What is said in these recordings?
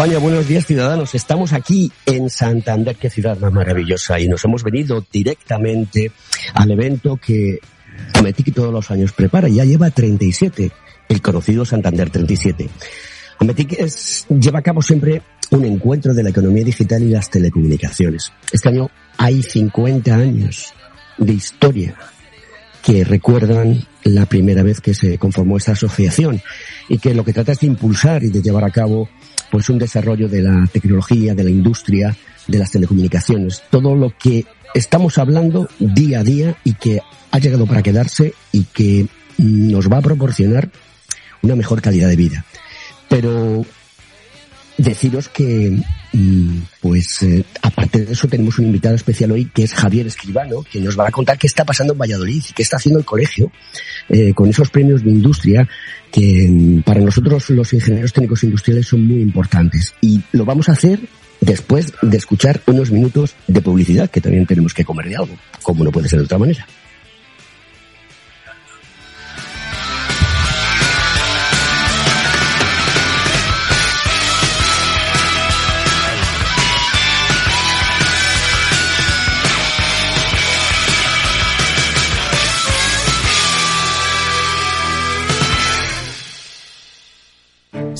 España, buenos días ciudadanos. Estamos aquí en Santander, qué ciudad más maravillosa, y nos hemos venido directamente al evento que Ametic todos los años prepara. Ya lleva 37, el conocido Santander 37. Ametic es, lleva a cabo siempre un encuentro de la economía digital y las telecomunicaciones. Este año hay 50 años de historia que recuerdan la primera vez que se conformó esta asociación y que lo que trata es de impulsar y de llevar a cabo pues un desarrollo de la tecnología, de la industria, de las telecomunicaciones, todo lo que estamos hablando día a día y que ha llegado para quedarse y que nos va a proporcionar una mejor calidad de vida. Pero deciros que, mm, pues, eh, aparte de eso, tenemos un invitado especial hoy que es Javier Escribano, que nos va a contar qué está pasando en Valladolid y qué está haciendo el colegio eh, con esos premios de industria que mm, para nosotros los ingenieros técnicos industriales son muy importantes. Y lo vamos a hacer después de escuchar unos minutos de publicidad, que también tenemos que comer de algo, como no puede ser de otra manera.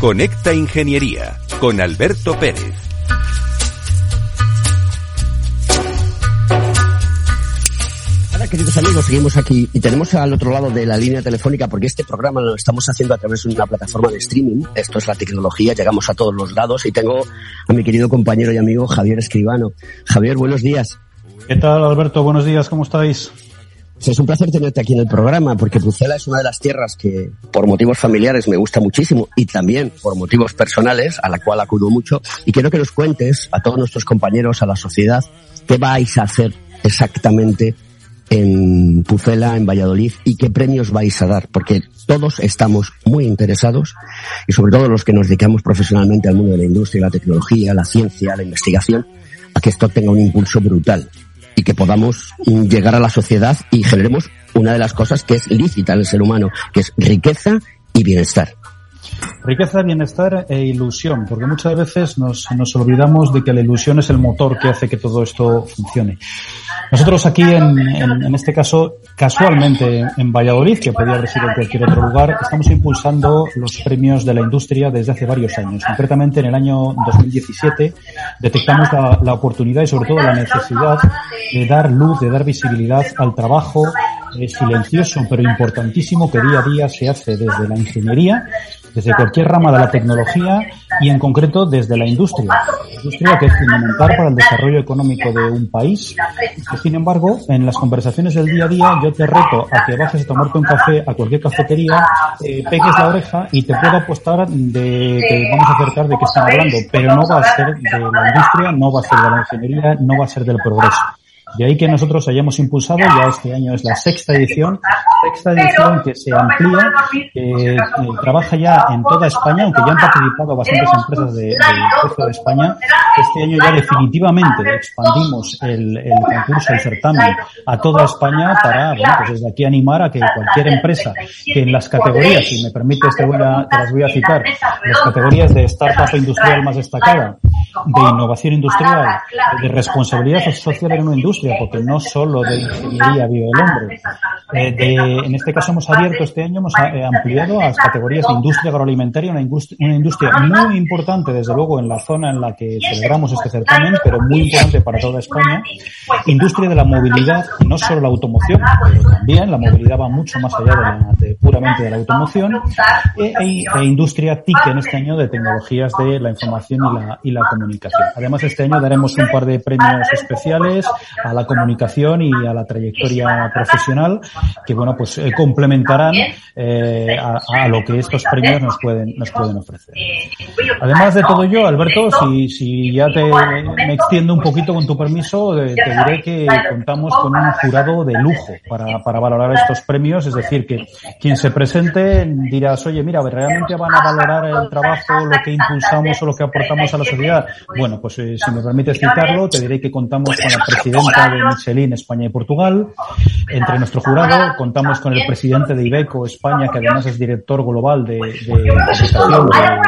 Conecta Ingeniería con Alberto Pérez. Hola queridos amigos, seguimos aquí y tenemos al otro lado de la línea telefónica porque este programa lo estamos haciendo a través de una plataforma de streaming. Esto es la tecnología, llegamos a todos los lados y tengo a mi querido compañero y amigo Javier Escribano. Javier, buenos días. ¿Qué tal Alberto? Buenos días, ¿cómo estáis? Es un placer tenerte aquí en el programa porque Brucela es una de las tierras que por motivos familiares me gusta muchísimo y también por motivos personales a la cual acudo mucho. Y quiero que nos cuentes a todos nuestros compañeros, a la sociedad, qué vais a hacer exactamente en Pucela, en Valladolid y qué premios vais a dar, porque todos estamos muy interesados y sobre todo los que nos dedicamos profesionalmente al mundo de la industria, la tecnología, la ciencia, la investigación, a que esto tenga un impulso brutal y que podamos llegar a la sociedad y generemos una de las cosas que es lícita en el ser humano, que es riqueza y bienestar. Riqueza, bienestar e ilusión, porque muchas veces nos, nos olvidamos de que la ilusión es el motor que hace que todo esto funcione. Nosotros aquí, en, en, este caso, casualmente en Valladolid, que podría haber sido en cualquier otro lugar, estamos impulsando los premios de la industria desde hace varios años. Concretamente, en el año 2017 detectamos la, la oportunidad y sobre todo la necesidad de dar luz, de dar visibilidad al trabajo eh, silencioso pero importantísimo que día a día se hace desde la ingeniería desde cualquier rama de la tecnología y en concreto desde la industria. La industria que es fundamental para el desarrollo económico de un país. sin embargo, en las conversaciones del día a día yo te reto a que bajes a tomarte un café a cualquier cafetería, eh, pegues la oreja y te puedo apostar de que vamos a acercar de qué están hablando, pero no va a ser de la industria, no va a ser de la ingeniería, no va a ser del progreso. De ahí que nosotros hayamos impulsado, ya este año es la sexta edición, sexta edición que se amplía, que trabaja ya en toda España, aunque ya han participado bastantes empresas de, del de España. Este año ya definitivamente expandimos el, el concurso, el certamen a toda España para, bueno, pues desde aquí animar a que cualquier empresa que en las categorías, si me permites te, voy a, te las voy a citar, las categorías de startup industrial más destacada, de innovación industrial, de responsabilidad social en una industria, porque no solo de ingeniería vive el hombre. Eh, en este caso hemos abierto este año, hemos eh, ampliado a las categorías de industria agroalimentaria, una industria, muy importante, desde luego, en la zona en la que celebramos este certamen, pero muy importante para toda España. Industria de la movilidad, no solo la automoción, pero también la movilidad va mucho más allá de, la, puramente de la automoción. E, e, e, industria TIC en este año de tecnologías de la información y la, y la comunicación. Además, este año daremos un par de premios especiales a la comunicación y a la trayectoria profesional que, bueno, pues eh, complementarán eh, a, a, lo que estos premios nos pueden, nos pueden ofrecer. Además de todo ello, Alberto, si, si ya te me extiendo un poquito con tu permiso, te, diré que contamos con un jurado de lujo para, para valorar estos premios, es decir, que quien se presente dirás, oye, mira, realmente van a valorar el trabajo, lo que impulsamos o lo que aportamos a la sociedad. Bueno, pues eh, si me permites citarlo, te diré que contamos con la presidenta de Michelin España y Portugal. Entre nuestro jurado contamos con el presidente de Ibeco España, que además es director global de, de, de, de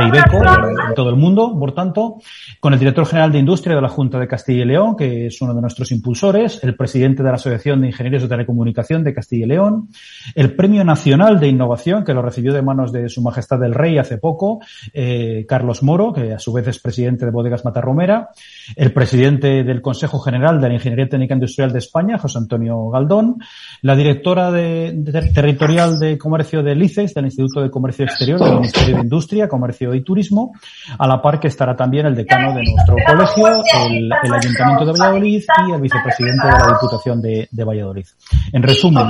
Ibeco en todo el mundo, por tanto, con el director general de Industria de la Junta de Castilla y León, que es uno de nuestros impulsores, el presidente de la Asociación de Ingenieros de Telecomunicación de Castilla y León, el Premio Nacional de Innovación, que lo recibió de manos de Su Majestad el Rey hace poco, eh, Carlos Moro, que a su vez es presidente de Bodegas Matarromera, el presidente del Consejo General de la Ingeniería Técnica Industrial de España, José Antonio Galdón, la directora de, de, territorial de comercio del ICES, del Instituto de Comercio Exterior del Ministerio de Industria, Comercio y Turismo, a la par que estará también el decano de nuestro colegio, el, el Ayuntamiento de Valladolid y el vicepresidente de la Diputación de, de Valladolid. En resumen,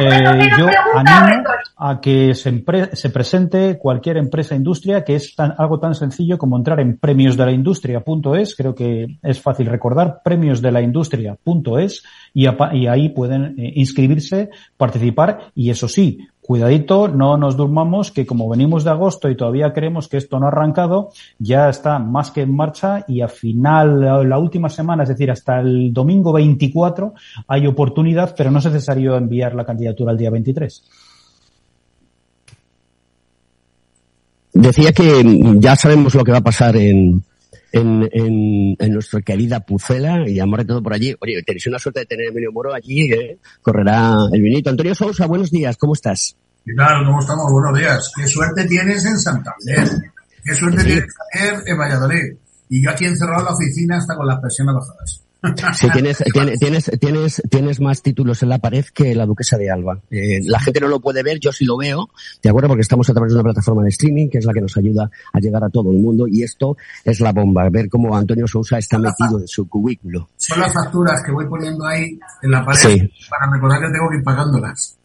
eh, yo animo a que se, se, presente cualquier empresa industria, que es tan, algo tan sencillo como entrar en premiosdelaindustria.es, creo que es fácil recordar, premiosdelaindustria.es, y, y ahí pueden eh, inscribirse, participar, y eso sí, cuidadito, no nos durmamos, que como venimos de agosto y todavía creemos que esto no ha arrancado, ya está más que en marcha y a final, la última semana, es decir, hasta el domingo 24, hay oportunidad, pero no es necesario enviar la candidatura el día 23. Decía que ya sabemos lo que va a pasar en, en, en, en, nuestra querida Pucela y amor de todo por allí. Oye, tenéis una suerte de tener a Emilio Moro allí, ¿eh? correrá el vinito. Antonio Sousa, buenos días, ¿cómo estás? ¿Qué tal? ¿Cómo estamos? Buenos días. ¿Qué suerte tienes en Santander? ¿Qué suerte ¿Sí? tienes en Valladolid? Y yo aquí encerrado en la oficina hasta con las presiones bajadas. Sí, tienes, tienes, tienes, tienes más títulos en la pared que la duquesa de Alba. Eh, la gente no lo puede ver, yo sí lo veo, ¿de acuerdo? Porque estamos a través de una plataforma de streaming que es la que nos ayuda a llegar a todo el mundo y esto es la bomba, ver cómo Antonio Sousa está metido en su cubículo. Son las facturas que voy poniendo ahí en la pared sí. para recordar que tengo que ir pagándolas.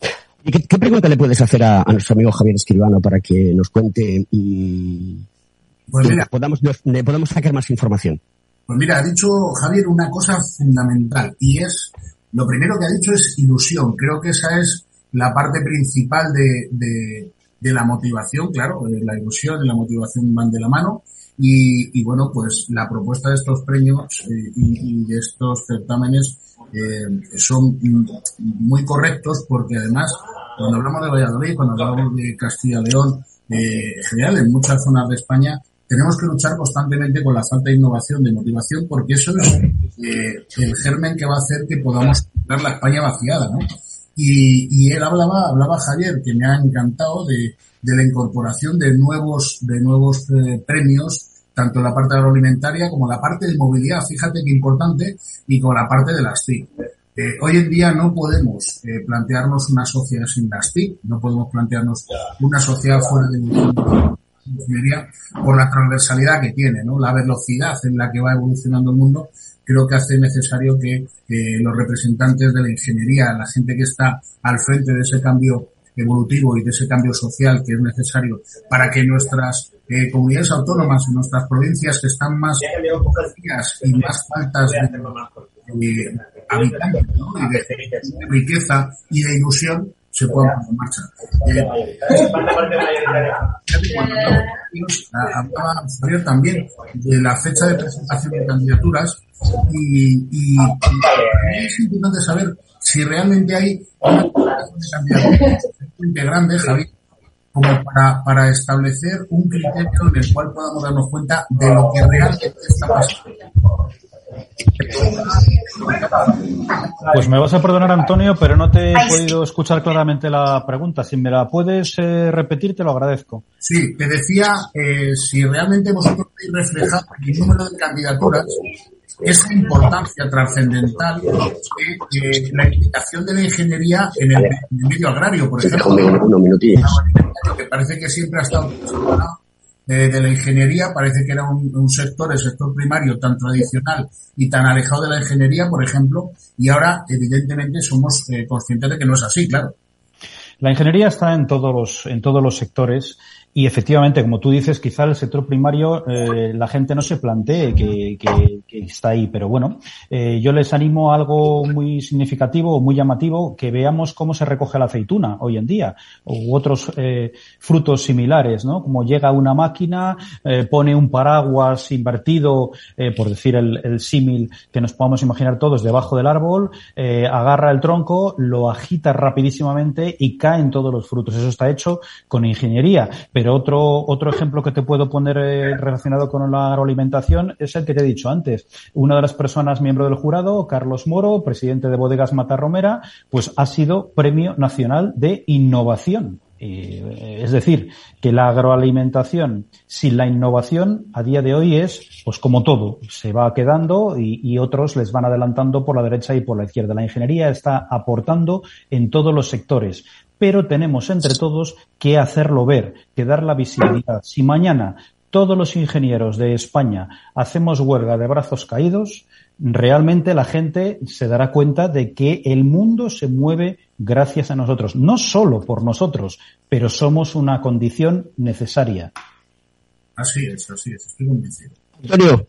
¿Y qué, qué pregunta le puedes hacer a, a, nuestro amigo Javier Escribano para que nos cuente y pues mira, podamos, le podamos sacar más información? Pues mira, ha dicho Javier una cosa fundamental y es, lo primero que ha dicho es ilusión. Creo que esa es la parte principal de, de, de la motivación, claro, la ilusión y la motivación van de la mano. Y, y bueno, pues la propuesta de estos premios eh, y, y, de estos certámenes eh, son muy correctos porque además cuando hablamos de Valladolid, cuando hablamos de Castilla León, en general en muchas zonas de España tenemos que luchar constantemente con la falta de innovación, de motivación, porque eso es eh, el germen que va a hacer que podamos tener la España vaciada, ¿no? Y, él hablaba, hablaba Javier, que me ha encantado de, la incorporación de nuevos, de nuevos eh, premios, tanto en la parte agroalimentaria como en la parte de movilidad, fíjate qué importante, y con la parte de las TIC. Eh, hoy en día no podemos plantearnos una sociedad sin las TIC, no podemos plantearnos una sociedad fuera de ingeniería por la transversalidad que tiene, ¿no? La velocidad en la que va evolucionando el mundo creo que hace necesario que eh, los representantes de la ingeniería, la gente que está al frente de ese cambio evolutivo y de ese cambio social que es necesario para que nuestras eh, comunidades autónomas, nuestras provincias que están más y más faltas de, habitantes y de riqueza y de ilusión se puedan poner en marcha. hablaba Javier también de la fecha de presentación de candidaturas y, es importante saber si realmente hay candidaturas grande, Javier, como para, para establecer un criterio en el cual podamos darnos cuenta de lo que realmente está pasando. Pues me vas a perdonar, Antonio, pero no te he podido escuchar claramente la pregunta. Si me la puedes eh, repetir, te lo agradezco. Sí, te decía eh, si realmente vosotros podéis reflejar el número de candidaturas esa importancia trascendental de, la implicación de la ingeniería en el, medio agrario, por ejemplo. Que parece que siempre ha estado de, la ingeniería, parece que era un, sector, el sector primario, tan tradicional y tan alejado de la ingeniería, por ejemplo, y ahora, evidentemente, somos eh, conscientes de que no es así, claro. La ingeniería está en todos los, en todos los sectores y efectivamente, como tú dices, quizá el sector primario eh, la gente no se plantee que, que, que está ahí, pero bueno, eh, yo les animo a algo muy significativo, muy llamativo, que veamos cómo se recoge la aceituna hoy en día, u otros eh, frutos similares, ¿no? Como llega una máquina, pone un paraguas invertido, por decir el, el símil que nos podamos imaginar todos, debajo del árbol, agarra el tronco, lo agita rapidísimamente y caen todos los frutos. Eso está hecho con ingeniería, pero otro, otro ejemplo que te puedo poner eh, relacionado con la agroalimentación es el que te he dicho antes. Una de las personas miembro del jurado, Carlos Moro, presidente de Bodegas Matarromera, pues ha sido Premio Nacional de Innovación. Eh, es decir, que la agroalimentación sin la innovación a día de hoy es, pues como todo, se va quedando y, otros les van adelantando por la derecha y por la izquierda. La ingeniería está aportando en todos los sectores pero tenemos entre todos que hacerlo ver, que dar la visibilidad. Si mañana todos los ingenieros de España hacemos huelga de brazos caídos, realmente la gente se dará cuenta de que el mundo se mueve gracias a nosotros, no solo por nosotros, pero somos una condición necesaria. Así es, así es, estoy convencido. Antonio,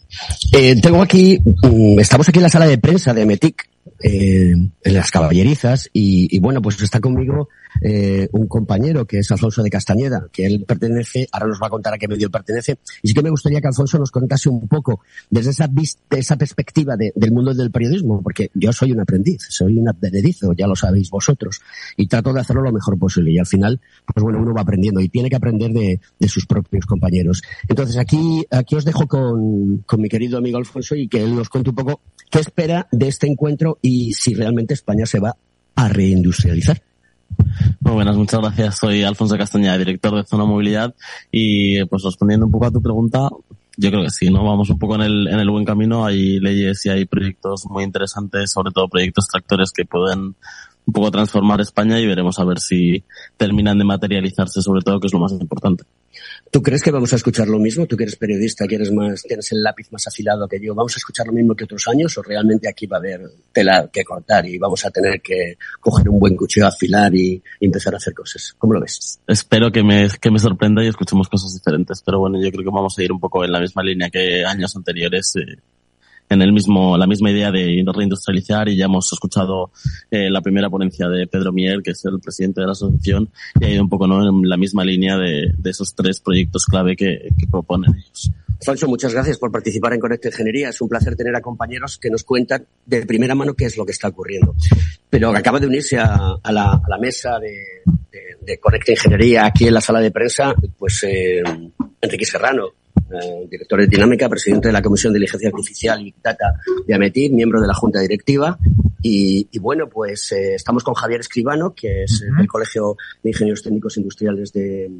eh, tengo aquí, mm, estamos aquí en la sala de prensa de METIC, eh, en las caballerizas, y, y bueno, pues está conmigo eh, un compañero que es Alfonso de Castañeda, que él pertenece, ahora nos va a contar a qué medio pertenece, y sí que me gustaría que Alfonso nos contase un poco desde esa, esa perspectiva de, del mundo del periodismo, porque yo soy un aprendiz, soy un advenedizo, ya lo sabéis vosotros, y trato de hacerlo lo mejor posible, y al final, pues bueno, uno va aprendiendo y tiene que aprender de, de sus propios compañeros. Entonces aquí, aquí os dejo con, con mi querido amigo Alfonso y que él nos cuente un poco qué espera de este encuentro y si realmente España se va a reindustrializar. Muy buenas, muchas gracias. Soy Alfonso Castañeda, director de Zona Movilidad y pues respondiendo un poco a tu pregunta, yo creo que sí, ¿no? Vamos un poco en el, en el buen camino. Hay leyes y hay proyectos muy interesantes, sobre todo proyectos tractores que pueden un poco transformar España y veremos a ver si terminan de materializarse, sobre todo, que es lo más importante. ¿Tú crees que vamos a escuchar lo mismo? Tú que eres periodista, que eres más, tienes el lápiz más afilado que yo, ¿vamos a escuchar lo mismo que otros años o realmente aquí va a haber tela que cortar y vamos a tener que coger un buen cuchillo afilar y, y empezar a hacer cosas? ¿Cómo lo ves? Espero que me, que me sorprenda y escuchemos cosas diferentes, pero bueno, yo creo que vamos a ir un poco en la misma línea que años anteriores. Eh, en el mismo, la misma idea de reindustrializar y ya hemos escuchado eh, la primera ponencia de Pedro Mier, que es el presidente de la asociación, y ha ido un poco ¿no? en la misma línea de, de esos tres proyectos clave que, que proponen ellos. Alfonso, muchas gracias por participar en Conecta Ingeniería. Es un placer tener a compañeros que nos cuentan de primera mano qué es lo que está ocurriendo. Pero acaba de unirse a, a, la, a la, mesa de, de, de Conecta Ingeniería aquí en la sala de prensa, pues eh, Enrique Serrano, eh, director de Dinámica, presidente de la Comisión de Inteligencia Artificial y Data de AMETID, miembro de la Junta Directiva. Y, y bueno, pues eh, estamos con Javier Escribano, que es uh -huh. del Colegio de Ingenieros Técnicos Industriales de,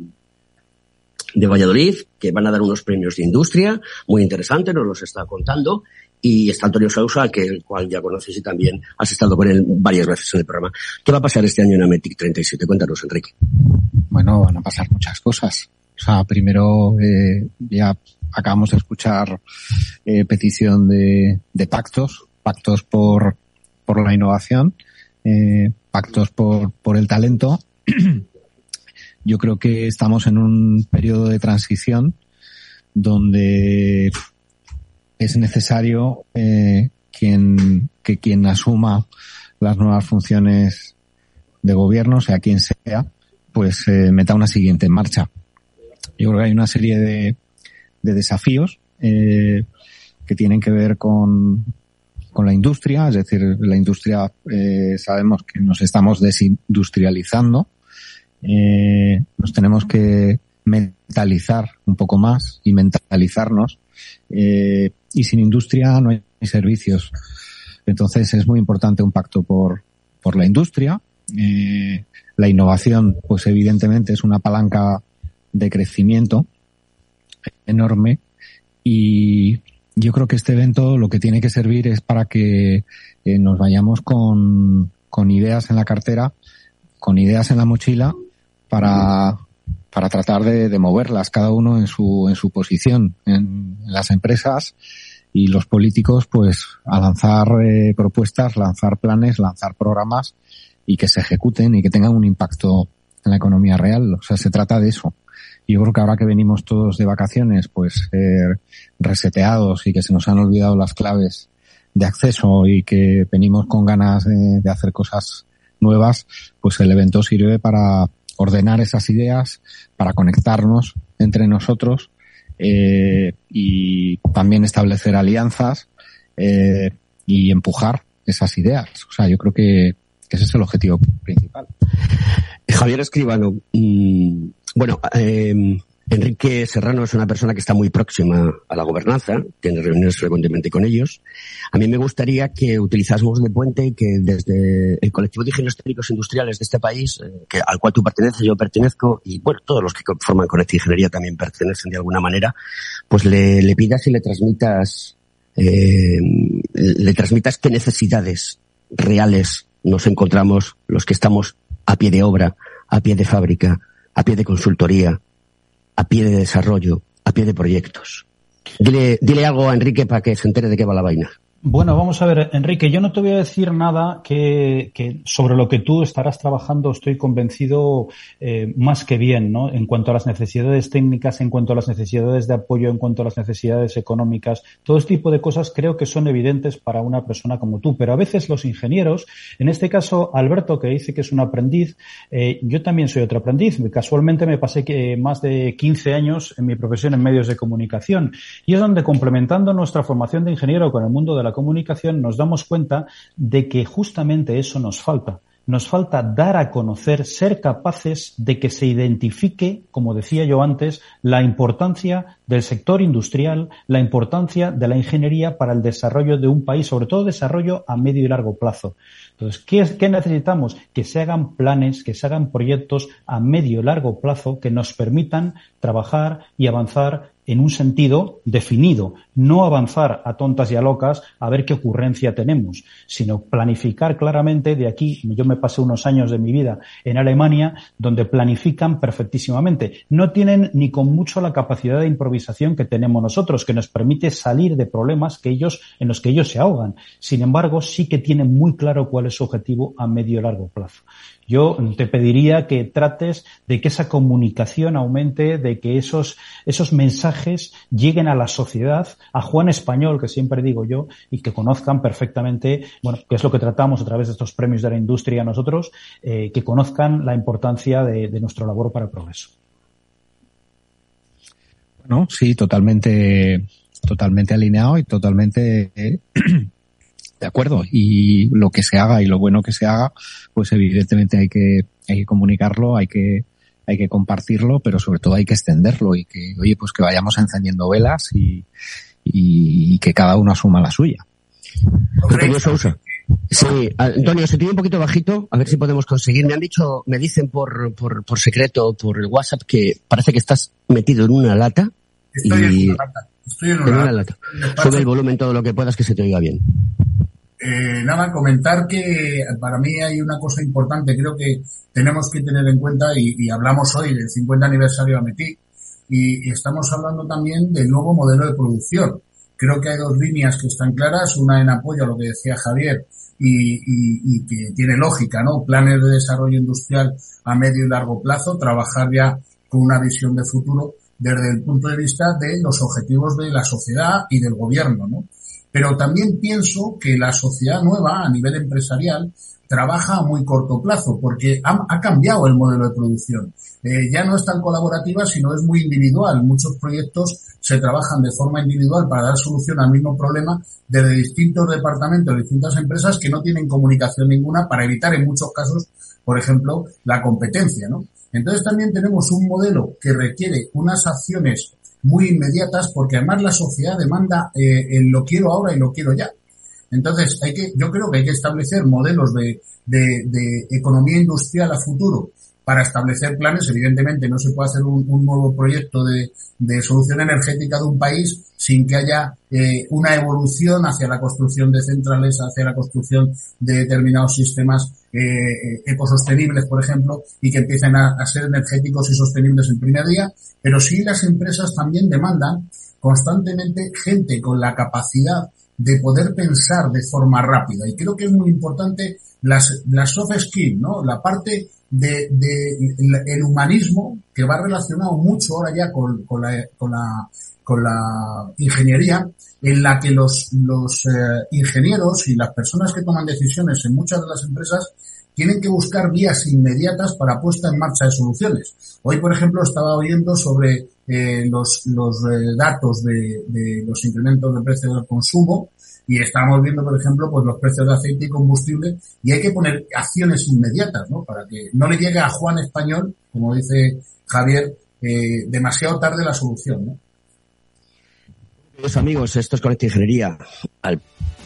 de Valladolid, que van a dar unos premios de industria muy interesantes, nos los está contando. Y está Antonio Sousa, que el cual ya conoces y también has estado con él varias veces en el programa. ¿Qué va a pasar este año en Ametic 37? Cuéntanos, Enrique. Bueno, van a pasar muchas cosas. O sea, primero eh, ya acabamos de escuchar eh, petición de, de, pactos, pactos por, por la innovación, eh, pactos por, por el talento. Yo creo que estamos en un periodo de transición donde es necesario eh, quien, que quien asuma las nuevas funciones de gobierno, sea quien sea, pues eh, meta una siguiente en marcha. Yo creo que hay una serie de, de desafíos eh, que tienen que ver con, con la industria, es decir, la industria eh, sabemos que nos estamos desindustrializando, eh, nos tenemos que mentalizar un poco más y mentalizarnos eh, y sin industria no hay servicios. Entonces es muy importante un pacto por, por la industria. Eh, la innovación, pues evidentemente es una palanca de crecimiento enorme y yo creo que este evento lo que tiene que servir es para que eh, nos vayamos con, con ideas en la cartera, con ideas en la mochila para, para tratar de, de moverlas cada uno en su, en su posición en, las empresas y los políticos pues a lanzar eh, propuestas, lanzar planes, lanzar programas y que se ejecuten y que tengan un impacto en la economía real. O sea, se trata de eso. Y yo creo que ahora que venimos todos de vacaciones, pues reseteados y que se nos han olvidado las claves de acceso y que venimos con ganas de, hacer cosas nuevas, pues el evento sirve para ordenar esas ideas, para conectarnos entre nosotros eh, y también establecer alianzas eh, y empujar esas ideas. O sea, yo creo que, ese es el objetivo principal. Javier Escribano, mmm, bueno, eh, Enrique Serrano es una persona que está muy próxima a la gobernanza, tiene reuniones frecuentemente con ellos. A mí me gustaría que utilizásemos de puente y que desde el colectivo de ingenieros técnicos industriales de este país, eh, que, al cual tú perteneces, yo pertenezco, y bueno, todos los que forman Conecta Ingeniería también pertenecen de alguna manera, pues le, le pidas y le transmitas, eh, le transmitas qué necesidades reales nos encontramos los que estamos a pie de obra, a pie de fábrica, a pie de consultoría, a pie de desarrollo, a pie de proyectos. Dile, dile algo a Enrique para que se entere de qué va la vaina. Bueno, vamos a ver, Enrique, yo no te voy a decir nada que, que sobre lo que tú estarás trabajando, estoy convencido eh, más que bien, ¿no? En cuanto a las necesidades técnicas, en cuanto a las necesidades de apoyo, en cuanto a las necesidades económicas, todo este tipo de cosas creo que son evidentes para una persona como tú. Pero a veces los ingenieros, en este caso Alberto, que dice que es un aprendiz, eh, yo también soy otro aprendiz. Casualmente me pasé que más de 15 años en mi profesión en medios de comunicación y es donde complementando nuestra formación de ingeniero con el mundo de la comunicación nos damos cuenta de que justamente eso nos falta. Nos falta dar a conocer, ser capaces de que se identifique, como decía yo antes, la importancia del sector industrial, la importancia de la ingeniería para el desarrollo de un país, sobre todo desarrollo a medio y largo plazo. Entonces, ¿qué, es, ¿qué, necesitamos? Que se hagan planes, que se hagan proyectos a medio y largo plazo que nos permitan trabajar y avanzar en un sentido definido, no avanzar a tontas y a locas a ver qué ocurrencia tenemos, sino planificar claramente de aquí. Yo me pasé unos años de mi vida en Alemania donde planifican perfectísimamente. No tienen ni con mucho la capacidad de improvisación que tenemos nosotros, que nos permite salir de problemas que ellos, en los que ellos se ahogan. Sin embargo, sí que tienen muy claro cuál es su objetivo a medio y largo plazo. Yo te pediría que trates de que esa comunicación aumente, de que esos, esos mensajes lleguen a la sociedad, a Juan Español, que siempre digo yo, y que conozcan perfectamente, bueno, que es lo que tratamos a través de estos premios de la industria nosotros, eh, que conozcan la importancia de, de nuestra labor para el progreso. Bueno, sí, totalmente, totalmente alineado y totalmente eh, de acuerdo. Y lo que se haga y lo bueno que se haga, pues evidentemente hay que, hay que comunicarlo, hay que, hay que compartirlo, pero sobre todo hay que extenderlo y que, oye, pues que vayamos encendiendo velas y, y, que cada uno asuma la suya. Sí, Antonio, se tiene un poquito bajito, a ver si podemos conseguir. Me han dicho, me dicen por, por, por secreto, por el WhatsApp, que parece que estás metido en una lata. Estoy en una lata. Estoy en una, lata. Sube el volumen todo lo que puedas que se te oiga bien. Eh, nada, comentar que para mí hay una cosa importante, creo que tenemos que tener en cuenta y, hablamos hoy del 50 aniversario de Ametí y, estamos hablando también del nuevo modelo de producción. Creo que hay dos líneas que están claras, una en apoyo a lo que decía Javier y, y que tiene lógica, ¿no? Planes de desarrollo industrial a medio y largo plazo, trabajar ya con una visión de futuro desde el punto de vista de los objetivos de la sociedad y del gobierno, ¿no? Pero también pienso que la sociedad nueva a nivel empresarial trabaja a muy corto plazo porque ha, cambiado el modelo de producción. Eh, ya no es tan colaborativa, sino es muy individual. Muchos proyectos se trabajan de forma individual para dar solución al mismo problema desde distintos departamentos, distintas empresas que no tienen comunicación ninguna para evitar en muchos casos, por ejemplo, la competencia, ¿no? Entonces también tenemos un modelo que requiere unas acciones muy inmediatas porque además la sociedad demanda eh, lo quiero ahora y lo quiero ya. Entonces, hay que, yo creo que hay que establecer modelos de, de, de economía industrial a futuro para establecer planes. Evidentemente, no se puede hacer un, un nuevo proyecto de, de, solución energética de un país sin que haya eh, una evolución hacia la construcción de centrales, hacia la construcción de determinados sistemas eh, ecosostenibles, por ejemplo, y que empiecen a, ser energéticos y sostenibles el primer día, pero sí las empresas también demandan constantemente gente con la capacidad de poder pensar de forma rápida. Y creo que es muy importante las, las soft skills, ¿no? La parte de, de el humanismo que va relacionado mucho ahora ya con, con, la, con, la, con la ingeniería, en la que los, los eh, ingenieros y las personas que toman decisiones en muchas de las empresas tienen que buscar vías inmediatas para puesta en marcha de soluciones. Hoy, por ejemplo, estaba oyendo sobre eh, los, los eh, datos de, de, los incrementos de precio del consumo y estamos viendo, por ejemplo, pues los precios de aceite y combustible y hay que poner acciones inmediatas, ¿no? Para que no le llegue a Juan Español, como dice Javier, eh, demasiado tarde la solución, ¿no? amigos, esto es Conecta Ingeniería.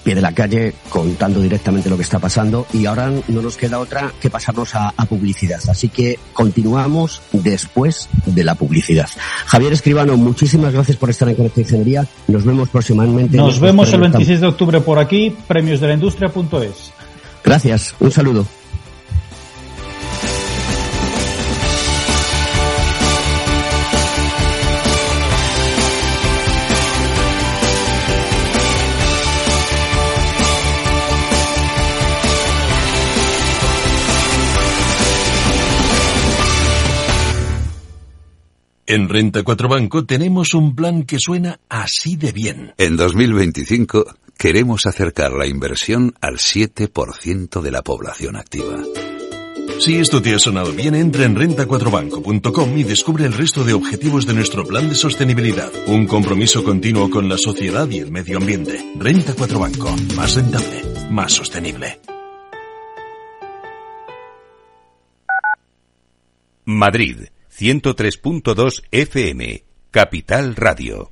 Pie de la calle contando directamente lo que está pasando y ahora no nos queda otra que pasarnos a, publicidad. Así que continuamos después de la publicidad. Javier Escribano, muchísimas gracias por estar en Conecta Ingeniería. Nos vemos próximamente. Nos vemos el 26 de octubre por aquí, premiosdelaindustria.es. Gracias, un saludo. En Renta 4 Banco tenemos un plan que suena así de bien. En 2025 queremos acercar la inversión al 7% de la población activa. Si esto te ha sonado bien, entra en renta4banco.com y descubre el resto de objetivos de nuestro plan de sostenibilidad. Un compromiso continuo con la sociedad y el medio ambiente. Renta 4 Banco. Más rentable. Más sostenible. Madrid. 103.2 FM, Capital Radio.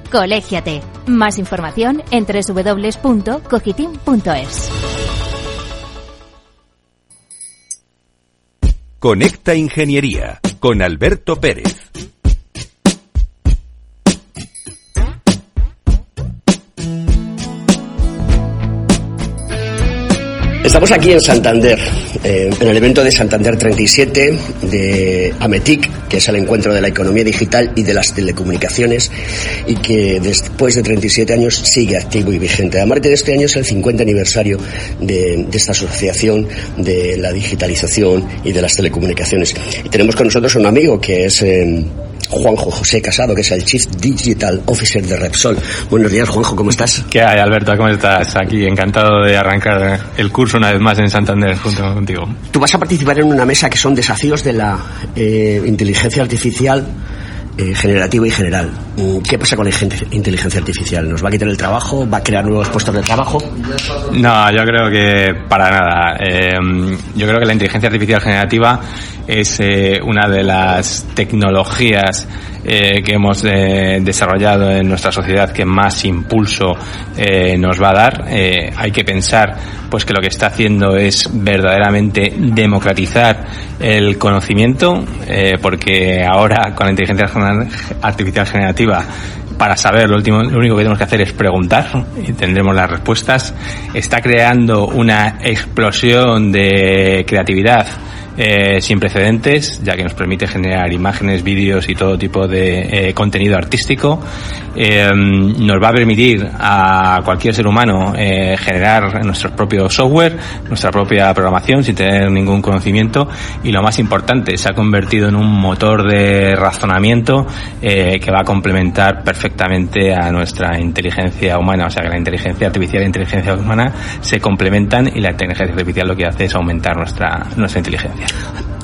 Colégiate. Más información en www.cogitim.es. Conecta Ingeniería con Alberto Pérez. Estamos aquí en Santander, eh, en el evento de Santander 37 de AMETIC, que es el encuentro de la economía digital y de las telecomunicaciones, y que después de 37 años sigue activo y vigente. Además de este año es el 50 aniversario de, esta asociación de la digitalización y de las telecomunicaciones. Y tenemos con nosotros un amigo que es... Eh, Juanjo José Casado, que es el Chief Digital Officer de Repsol. Buenos días, Juanjo, ¿cómo estás? ¿Qué hay, Alberto? ¿Cómo estás? Aquí, encantado de arrancar el curso una vez más en Santander junto contigo. Tú vas a participar en una mesa que son desafíos de la eh, inteligencia artificial eh, generativo y general. Mm, ¿Qué pasa con la inteligencia artificial? ¿Nos va a quitar el trabajo? ¿Va a crear nuevos puestos de trabajo? No, yo creo que para nada. Eh, yo creo que la inteligencia artificial generativa es eh, una de las tecnologías eh, que hemos eh, desarrollado en nuestra sociedad que más impulso nos va a dar. Hay que pensar pues que lo que está haciendo es verdaderamente democratizar el conocimiento, porque ahora con la inteligencia artificial generativa para saber, lo, último, lo único que tenemos que hacer es preguntar y tendremos las respuestas. Está creando una explosión de creatividad eh, sin precedentes, ya que nos permite generar imágenes, vídeos y todo tipo de eh, contenido artístico. Eh, nos va a permitir a cualquier ser humano eh, generar nuestro propio software, nuestra propia programación sin tener ningún conocimiento y lo más importante, se ha convertido en un motor de razonamiento eh, que va a complementar perfectamente a nuestra inteligencia humana, o sea que la inteligencia artificial la inteligencia humana se complementan y la inteligencia artificial lo que hace es aumentar nuestra, nuestra inteligencia.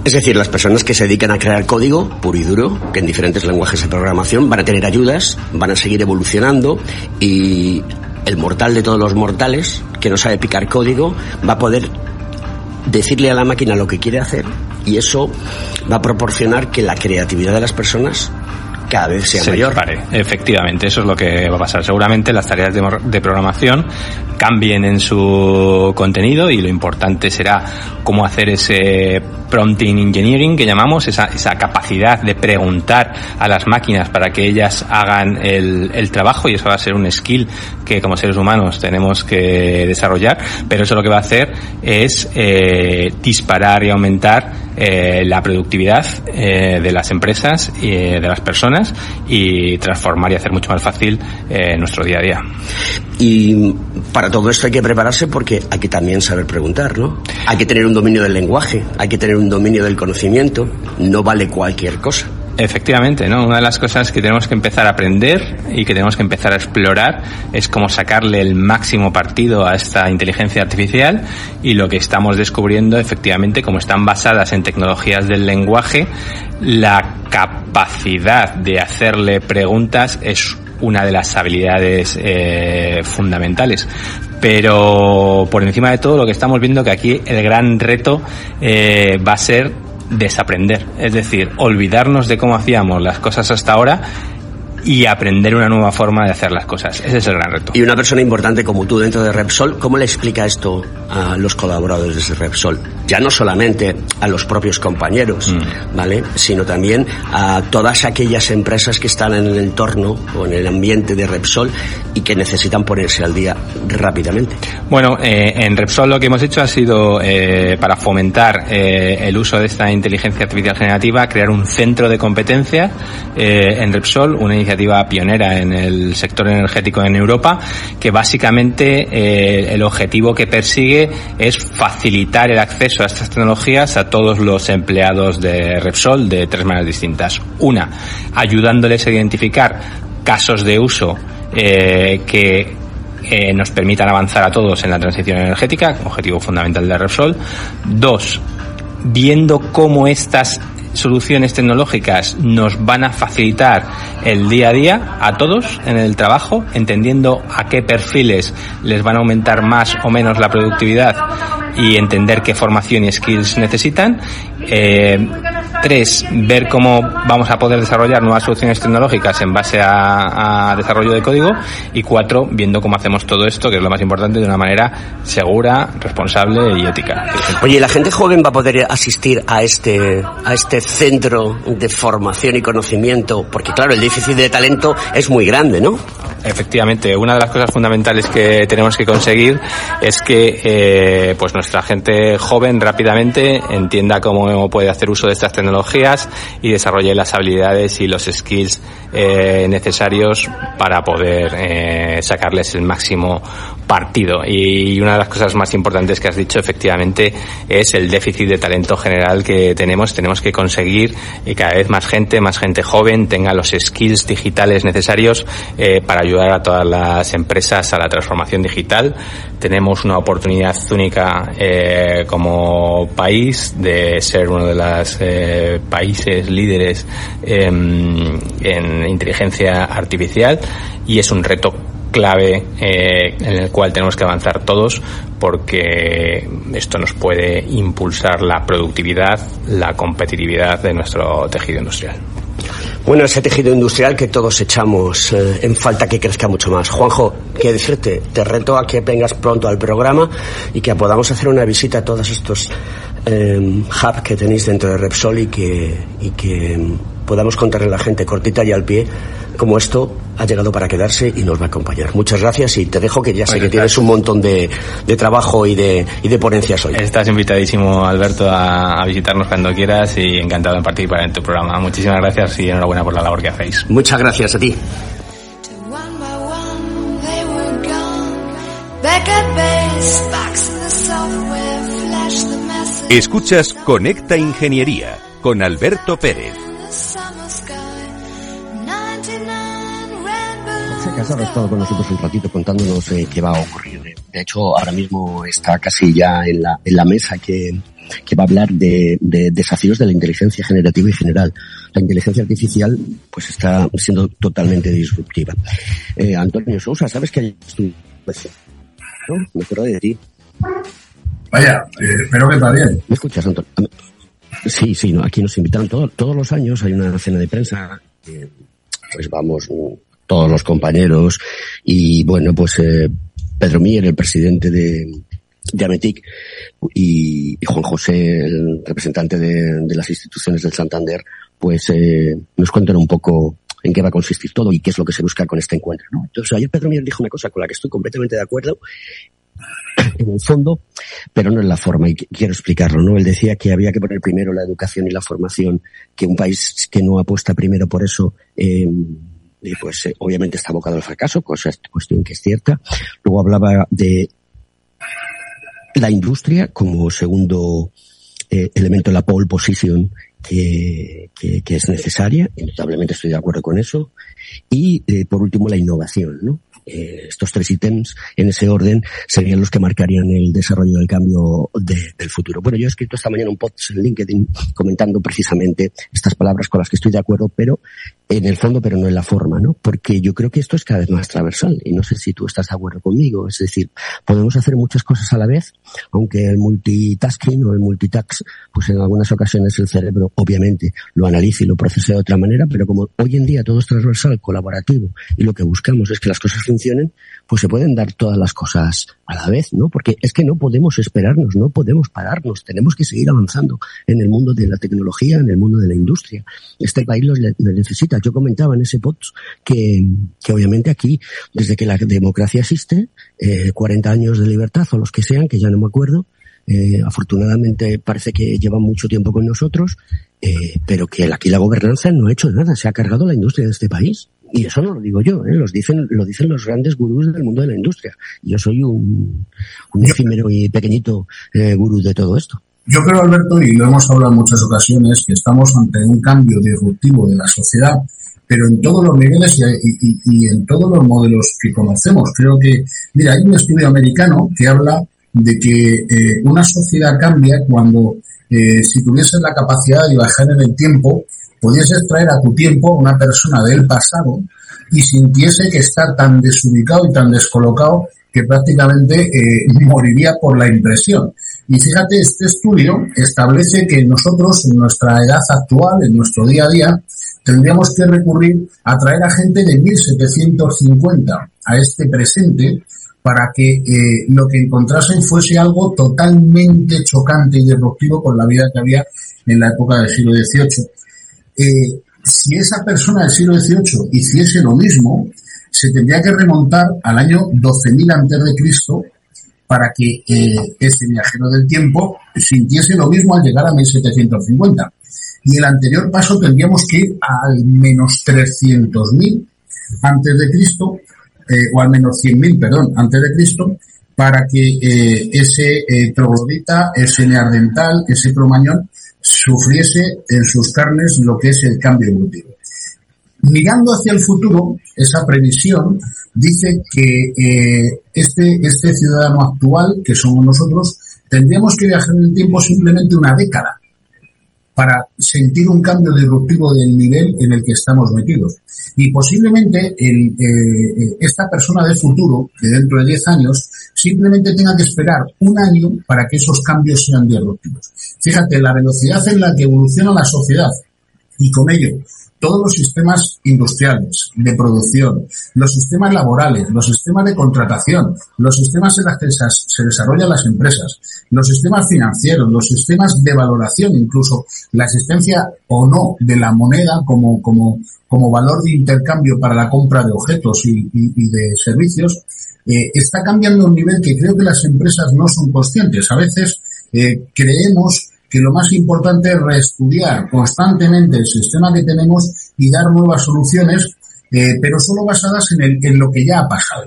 Es decir, las personas que se dedican a crear código puro y duro, que en diferentes lenguajes de programación van a tener ayudas, van a seguir evolucionando y el mortal de todos los mortales, que no sabe picar código, va a poder decirle a la máquina lo que quiere hacer y eso va a proporcionar que la creatividad de las personas cada vez sea se mayor. Dispare. Efectivamente, eso es lo que va a pasar. Seguramente las tareas de, de, programación cambien en su contenido y lo importante será cómo hacer ese prompting engineering que llamamos, esa, esa capacidad de preguntar a las máquinas para que ellas hagan el, el, trabajo y eso va a ser un skill que como seres humanos tenemos que desarrollar, pero eso lo que va a hacer es eh, disparar y aumentar eh, la productividad eh, de las empresas y de las personas y transformar y hacer mucho más fácil nuestro día a día. Y para todo esto hay que prepararse porque hay que también saber preguntar, ¿no? Hay que tener un dominio del lenguaje, hay que tener un dominio del conocimiento, no vale cualquier cosa. Efectivamente, ¿no? Una de las cosas que tenemos que empezar a aprender y que tenemos que empezar a explorar es cómo sacarle el máximo partido a esta inteligencia artificial y lo que estamos descubriendo efectivamente, como están basadas en tecnologías del lenguaje, la capacidad de hacerle preguntas es una de las habilidades eh, fundamentales. Pero por encima de todo lo que estamos viendo que aquí el gran reto eh, va a ser desaprender, es decir, olvidarnos de cómo hacíamos las cosas hasta ahora y aprender una nueva forma de hacer las cosas. Ese es el gran reto. Y una persona importante como tú dentro de Repsol, ¿cómo le explica esto a los colaboradores de Repsol? Ya no solamente a los propios compañeros, mm. ¿vale? Sino también a todas aquellas empresas que están en el entorno o en el ambiente de Repsol y que necesitan ponerse al día rápidamente. Bueno, eh, en Repsol lo que hemos hecho ha sido, eh, para fomentar eh, el uso de esta inteligencia artificial generativa, crear un centro de competencia en Repsol, una iniciativa pionera en el sector energético en Europa, que básicamente eh, el objetivo que persigue es facilitar el acceso a estas tecnologías a todos los empleados de Repsol de tres maneras distintas. Una, ayudándoles a identificar casos de uso eh, que eh, nos permitan avanzar a todos en la transición energética, objetivo fundamental de Repsol. Dos, viendo cómo estas soluciones tecnológicas nos van a facilitar el día a día a todos en el trabajo, entendiendo a qué perfiles les van a aumentar más o menos la productividad y entender qué formación y skills necesitan. Eh, tres, ver cómo vamos a poder desarrollar nuevas soluciones tecnológicas en base a, desarrollo de código. Y cuatro, viendo cómo hacemos todo esto, que es lo más importante, de una manera segura, responsable y ética. Oye, ¿la gente joven va a poder asistir a este, a este centro de formación y conocimiento? Porque claro, el déficit de talento es muy grande, ¿no? Efectivamente, una de las cosas fundamentales que tenemos que conseguir es que eh, pues nuestra gente joven rápidamente entienda cómo puede hacer uso de estas tecnologías y desarrolle las habilidades y los skills eh, necesarios para poder eh, sacarles el máximo partido. Y una de las cosas más importantes que has dicho efectivamente es el déficit de talento general que tenemos. Tenemos que conseguir que cada vez más gente, más gente joven tenga los skills digitales necesarios eh, para ayudar a todas las empresas a la transformación digital. Tenemos una oportunidad única eh, como país de ser uno de los eh, países líderes en inteligencia artificial y es un reto clave eh, en el cual tenemos que avanzar todos porque esto nos puede impulsar la productividad, la competitividad de nuestro tejido industrial. Bueno, ese tejido industrial que todos echamos eh, en falta que crezca mucho más. Juanjo, quiero decirte, te reto a que vengas pronto al programa y que podamos hacer una visita a todos estos eh, hubs que tenéis dentro de Repsol y que, y que podamos contarle a la gente cortita y al pie como esto ha llegado para quedarse y nos va a acompañar. Muchas gracias y te dejo que ya sé que tienes un montón de, de, trabajo y de, y de ponencias hoy. Estás invitadísimo, Alberto, a, a, visitarnos cuando quieras y encantado de participar en tu programa. Muchísimas gracias y enhorabuena por la labor que hacéis. Muchas gracias a ti. Escuchas Conecta Ingeniería con Alberto Pérez. Ha estado con nosotros un ratito contándonos eh, qué va a ocurrir. De hecho, ahora mismo está casi ya en la, en la mesa que, que va a hablar de, de, desafíos de la inteligencia generativa y general. La inteligencia artificial pues está siendo totalmente disruptiva. Eh, Antonio Sousa, ¿sabes que estoy? Pues, ¿no? Me acuerdo de ti. Vaya, eh, espero que está bien. ¿Me escuchas, Antonio? Sí, sí, no, aquí nos invitaron todo, todos los años, hay una cena de prensa, pues vamos todos los compañeros y bueno, pues eh, Pedro Mier, el presidente de, de Ametic y, Juan José, el representante de, las instituciones del Santander, pues eh, nos cuentan un poco en qué va a consistir todo y qué es lo que se busca con este encuentro. Entonces ayer Pedro Mier dijo una cosa con la que estoy completamente de acuerdo en el fondo, pero no en la forma, y quiero explicarlo, ¿no? Él decía que había que poner primero la educación y la formación, que un país que no apuesta primero por eso, eh, pues eh, obviamente está abocado al fracaso, cosa, cuestión que es cierta. Luego hablaba de la industria como segundo eh, elemento de la pole position que, que, que, es necesaria, indudablemente estoy de acuerdo con eso. Y eh, por último la innovación, ¿no? Eh, estos tres ítems en ese orden serían los que marcarían el desarrollo del cambio de, del futuro. Bueno, yo he escrito esta mañana un post en LinkedIn comentando precisamente estas palabras con las que estoy de acuerdo, pero en el fondo, pero no en la forma, ¿no? Porque yo creo que esto es cada vez más transversal y no sé si tú estás de acuerdo conmigo. Es decir, podemos hacer muchas cosas a la vez, aunque el multitasking o el multitask, pues en algunas ocasiones el cerebro obviamente lo analice y lo procese de otra manera, pero como hoy en día todo es transversal, colaborativo y lo que buscamos es que las cosas funcionen, pues se pueden dar todas las cosas a la vez, ¿no? Porque es que no podemos esperarnos, no podemos pararnos, tenemos que seguir avanzando en el mundo de la tecnología, en el mundo de la industria. Este país lo, necesita. Yo comentaba en ese post que, que obviamente aquí, desde que la democracia existe, eh, 40 años de libertad o los que sean, que ya no me acuerdo, eh, afortunadamente parece que llevan mucho tiempo con nosotros, eh, pero que aquí la gobernanza no ha hecho nada, se ha cargado la industria de este país. Y eso no lo digo yo, ¿eh? Los dicen, lo dicen los grandes gurús del mundo de la industria. Yo soy un, un efímero y pequeñito eh, gurú de todo esto. Yo creo, Alberto, y lo hemos hablado en muchas ocasiones, que estamos ante un cambio disruptivo de la sociedad pero en todos los niveles y, en todos los modelos que conocemos. Creo que, mira, hay un estudio americano que habla de que eh, una sociedad cambia cuando eh, si tuvieses la capacidad de bajar en el tiempo, pudieses traer a tu tiempo a una persona del pasado y sintiese que está tan desubicado y tan descolocado que prácticamente eh, moriría por la impresión. Y fíjate, este estudio establece que nosotros, en nuestra edad actual, en nuestro día a día, tendríamos que recurrir a traer a gente de 1750 a este presente para que eh, lo que encontrasen fuese algo totalmente chocante y disruptivo con la vida que había en la época del siglo XVIII. Si esa persona del siglo XVIII hiciese lo mismo, se tendría que remontar al año 12.000 antes de Cristo para que eh, ese viajero del tiempo sintiese lo mismo al llegar a 1750. Y el anterior paso tendríamos que ir al menos 300.000 antes de Cristo, eh, o al menos 100.000, perdón, antes de Cristo, para que eh, ese eh, troglodita, ese neardental, ese cromañón, sufriese en sus carnes lo que es el cambio evolutivo. Mirando hacia el futuro, esa previsión dice que eh, este, este ciudadano actual, que somos nosotros, tendríamos que viajar en el tiempo simplemente una década para sentir un cambio disruptivo del nivel en el que estamos metidos. Y posiblemente el, eh, esta persona del futuro, que dentro de 10 años, simplemente tenga que esperar un año para que esos cambios sean disruptivos. Fíjate, la velocidad en la que evoluciona la sociedad y con ello todos los sistemas industriales, de producción, los sistemas laborales, los sistemas de contratación, los sistemas en los que se desarrollan las empresas, los sistemas financieros, los sistemas de valoración, incluso la existencia o no de la moneda como, como, como valor de intercambio para la compra de objetos y, de servicios, eh, está cambiando a un nivel que creo que las empresas no son conscientes. A veces eh, creemos que lo más importante es reestudiar constantemente el sistema que tenemos y dar nuevas soluciones, eh, pero solo basadas en, el, en lo que ya ha pasado.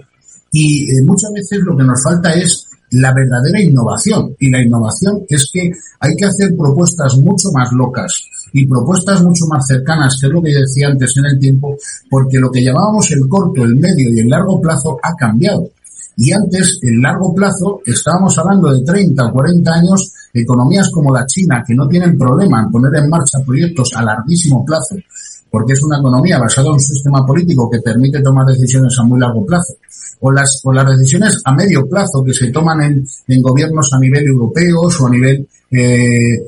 Y eh, muchas veces lo que nos falta es la verdadera innovación. Y la innovación es que hay que hacer propuestas mucho más locas y propuestas mucho más cercanas, que es lo que decía antes en el tiempo, porque lo que llamábamos el corto, el medio y el largo plazo ha cambiado. Y antes, en largo plazo, estábamos hablando de 30 o 40 años, economías como la China, que no tienen problema en poner en marcha proyectos a larguísimo plazo, porque es una economía basada en un sistema político que permite tomar decisiones a muy largo plazo, o las, o las decisiones a medio plazo que se toman en, en gobiernos a nivel europeo o a nivel eh,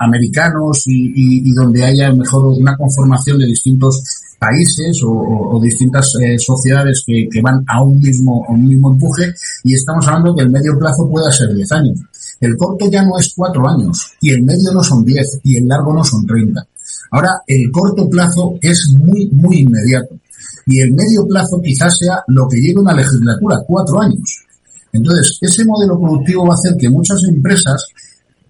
americanos y, donde haya mejor una conformación de distintos países o, distintas eh, sociedades que, van a un mismo un mismo empuje y estamos hablando que el medio plazo pueda ser 10 años. El corto ya no es 4 años y el medio no son 10 y el largo no son 30. Ahora, el corto plazo es muy, muy inmediato y el medio plazo quizás sea lo que lleve una legislatura, 4 años. Entonces, ese modelo productivo va a hacer que muchas empresas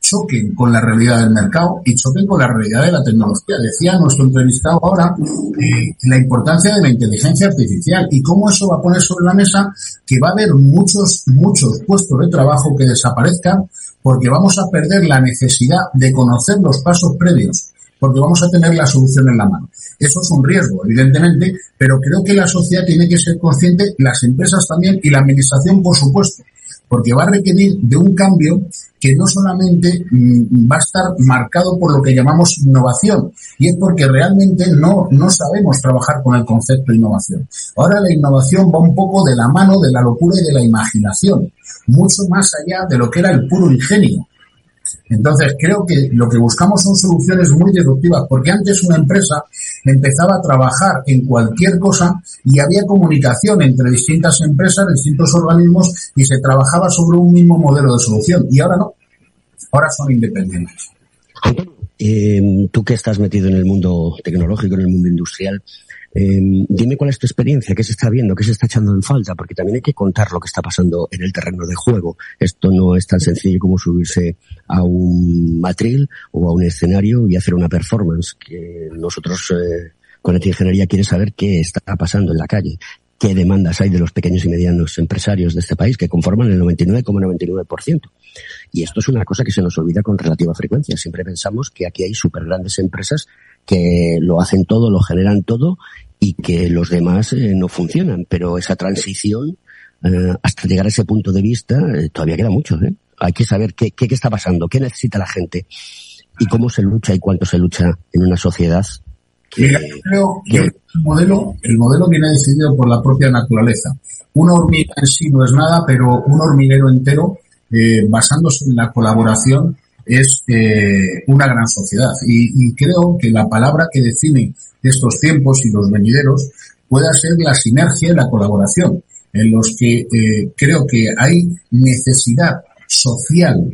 choquen con la realidad del mercado y choquen con la realidad de la tecnología. Decía nuestro entrevistado ahora eh, la importancia de la inteligencia artificial y cómo eso va a poner sobre la mesa que va a haber muchos, muchos puestos de trabajo que desaparezcan porque vamos a perder la necesidad de conocer los pasos previos porque vamos a tener la solución en la mano. Eso es un riesgo, evidentemente, pero creo que la sociedad tiene que ser consciente, las empresas también y la administración, por supuesto, porque va a requerir de un cambio que no solamente mm, va a estar marcado por lo que llamamos innovación, y es porque realmente no, no sabemos trabajar con el concepto de innovación. Ahora la innovación va un poco de la mano de la locura y de la imaginación, mucho más allá de lo que era el puro ingenio. Entonces, creo que lo que buscamos son soluciones muy disruptivas, porque antes una empresa empezaba a trabajar en cualquier cosa y había comunicación entre distintas empresas, distintos organismos y se trabajaba sobre un mismo modelo de solución. Y ahora no, ahora son independientes. Eh, tú que estás metido en el mundo tecnológico, en el mundo industrial, eh, dime cuál es tu experiencia, qué se está viendo, qué se está echando en falta, porque también hay que contar lo que está pasando en el terreno de juego. Esto no es tan sencillo como subirse a un matril o a un escenario y hacer una performance, que nosotros eh, con esta ingeniería quiere saber qué está pasando en la calle, qué demandas hay de los pequeños y medianos empresarios de este país, que conforman el 99,99%. Y esto es una cosa que se nos olvida con relativa frecuencia. Siempre pensamos que aquí hay súper grandes empresas que lo hacen todo, lo generan todo y que los demás eh, no funcionan. Pero esa transición, eh, hasta llegar a ese punto de vista, eh, todavía queda mucho. Hay que saber qué, qué, qué está pasando, qué necesita la gente y cómo se lucha y cuánto se lucha en una sociedad Mira, yo creo que el modelo, el modelo viene decidido por la propia naturaleza. Una hormiga en sí no es nada, pero un hormiguero entero, eh, basándose en la colaboración, es eh, una gran sociedad. Y, y, creo que la palabra que define estos tiempos y los venideros pueda ser la sinergia y la colaboración, en los que eh, creo que hay necesidad social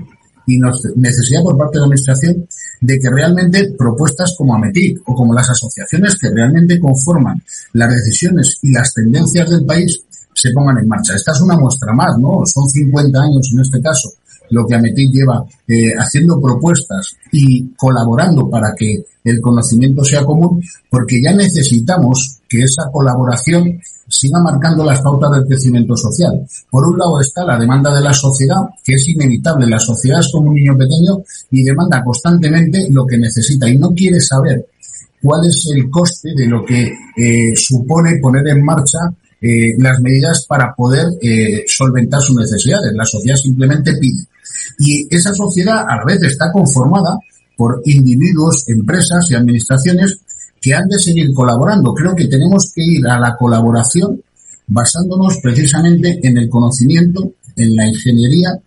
y necesidad por parte de la Administración de que realmente propuestas como AMETIC o como las asociaciones que realmente conforman las decisiones y las tendencias del país se pongan en marcha. Esta es una muestra más, ¿no? Son 50 años en este caso lo que AMETIC lleva eh, haciendo propuestas y colaborando para que el conocimiento sea común, porque ya necesitamos que esa colaboración siga marcando las pautas del crecimiento social. Por un lado está la demanda de la sociedad, que es inevitable. La sociedad es como un niño pequeño y demanda constantemente lo que necesita y no quiere saber cuál es el coste de lo que eh, supone poner en marcha eh, las medidas para poder eh, solventar sus necesidades. La sociedad simplemente pide. Y esa sociedad a la vez está conformada por individuos, empresas y administraciones que han de seguir colaborando. Creo que tenemos que ir a la colaboración basándonos precisamente en el conocimiento, en la ingeniería,